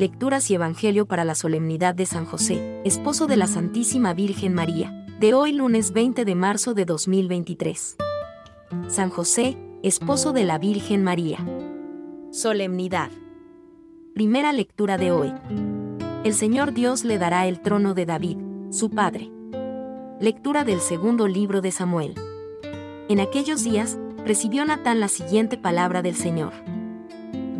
Lecturas y Evangelio para la solemnidad de San José, esposo de la Santísima Virgen María, de hoy lunes 20 de marzo de 2023. San José, esposo de la Virgen María. Solemnidad. Primera lectura de hoy. El Señor Dios le dará el trono de David, su padre. Lectura del segundo libro de Samuel. En aquellos días, recibió Natán la siguiente palabra del Señor.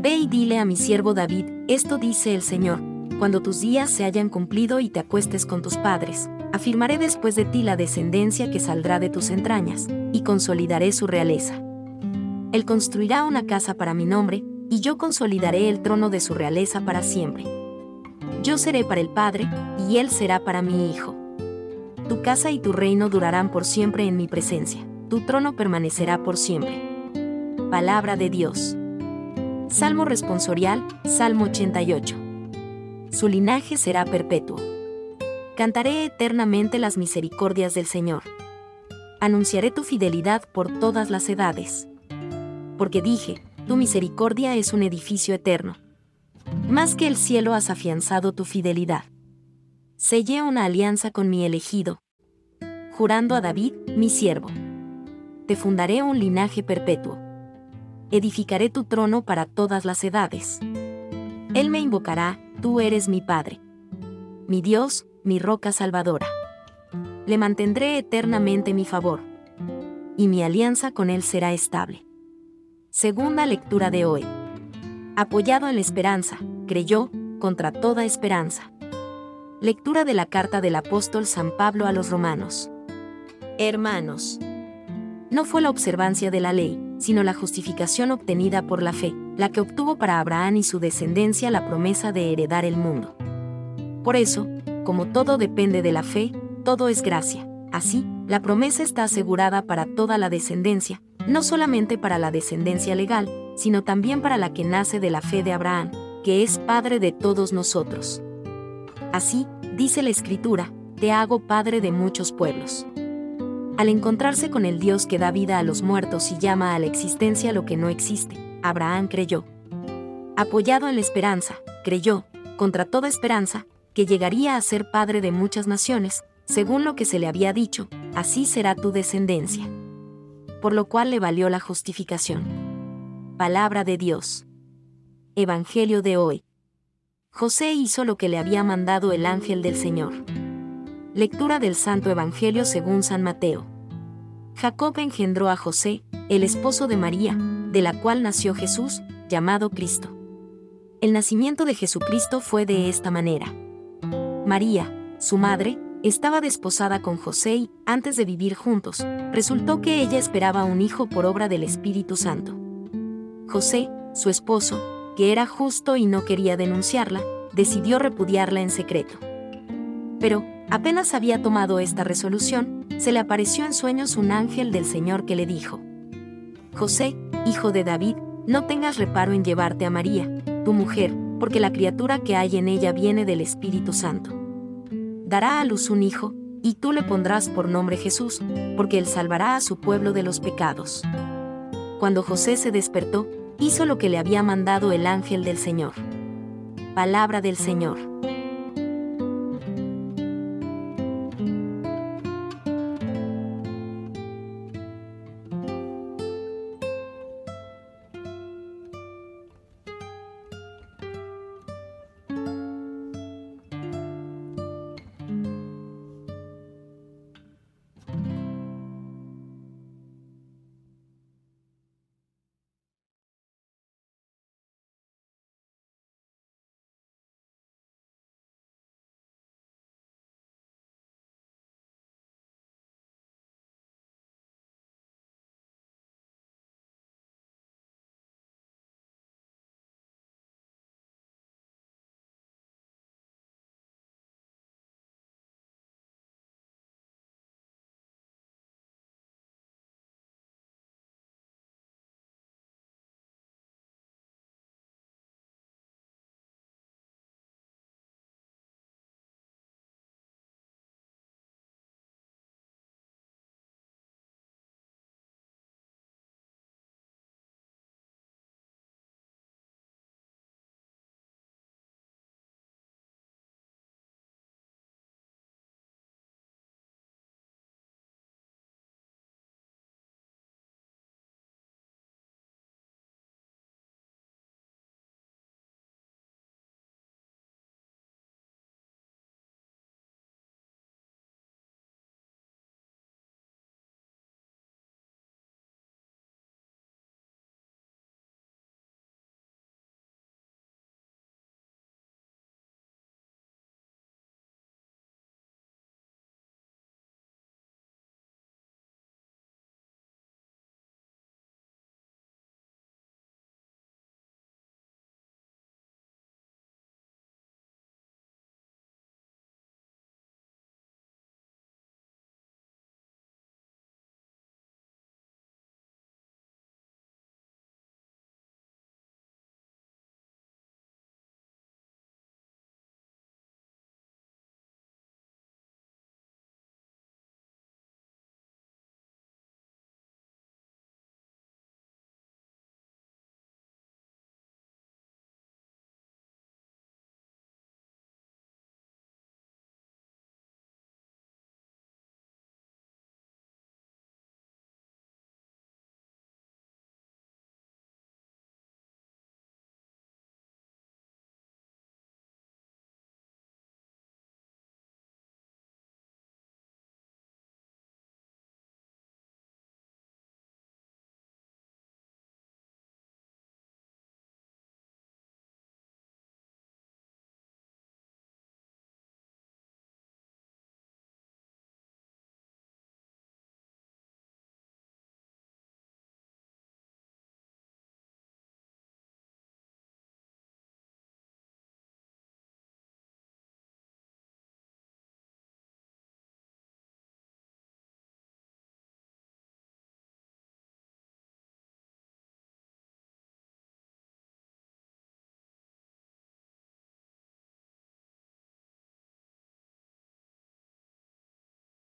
Ve y dile a mi siervo David, esto dice el Señor, cuando tus días se hayan cumplido y te acuestes con tus padres, afirmaré después de ti la descendencia que saldrá de tus entrañas, y consolidaré su realeza. Él construirá una casa para mi nombre, y yo consolidaré el trono de su realeza para siempre. Yo seré para el Padre, y él será para mi Hijo. Tu casa y tu reino durarán por siempre en mi presencia, tu trono permanecerá por siempre. Palabra de Dios. Salmo responsorial, Salmo 88. Su linaje será perpetuo. Cantaré eternamente las misericordias del Señor. Anunciaré tu fidelidad por todas las edades. Porque dije, tu misericordia es un edificio eterno. Más que el cielo has afianzado tu fidelidad. Sellé una alianza con mi elegido, jurando a David, mi siervo. Te fundaré un linaje perpetuo edificaré tu trono para todas las edades. Él me invocará, tú eres mi Padre. Mi Dios, mi roca salvadora. Le mantendré eternamente mi favor. Y mi alianza con Él será estable. Segunda lectura de hoy. Apoyado en la esperanza, creyó, contra toda esperanza. Lectura de la carta del apóstol San Pablo a los romanos. Hermanos. No fue la observancia de la ley, sino la justificación obtenida por la fe, la que obtuvo para Abraham y su descendencia la promesa de heredar el mundo. Por eso, como todo depende de la fe, todo es gracia. Así, la promesa está asegurada para toda la descendencia, no solamente para la descendencia legal, sino también para la que nace de la fe de Abraham, que es Padre de todos nosotros. Así, dice la Escritura, te hago Padre de muchos pueblos. Al encontrarse con el Dios que da vida a los muertos y llama a la existencia lo que no existe, Abraham creyó. Apoyado en la esperanza, creyó, contra toda esperanza, que llegaría a ser padre de muchas naciones, según lo que se le había dicho, así será tu descendencia. Por lo cual le valió la justificación. Palabra de Dios. Evangelio de hoy. José hizo lo que le había mandado el ángel del Señor. Lectura del Santo Evangelio según San Mateo. Jacob engendró a José, el esposo de María, de la cual nació Jesús, llamado Cristo. El nacimiento de Jesucristo fue de esta manera. María, su madre, estaba desposada con José y, antes de vivir juntos, resultó que ella esperaba un hijo por obra del Espíritu Santo. José, su esposo, que era justo y no quería denunciarla, decidió repudiarla en secreto. Pero, apenas había tomado esta resolución, se le apareció en sueños un ángel del Señor que le dijo, José, hijo de David, no tengas reparo en llevarte a María, tu mujer, porque la criatura que hay en ella viene del Espíritu Santo. Dará a luz un hijo, y tú le pondrás por nombre Jesús, porque él salvará a su pueblo de los pecados. Cuando José se despertó, hizo lo que le había mandado el ángel del Señor. Palabra del Señor.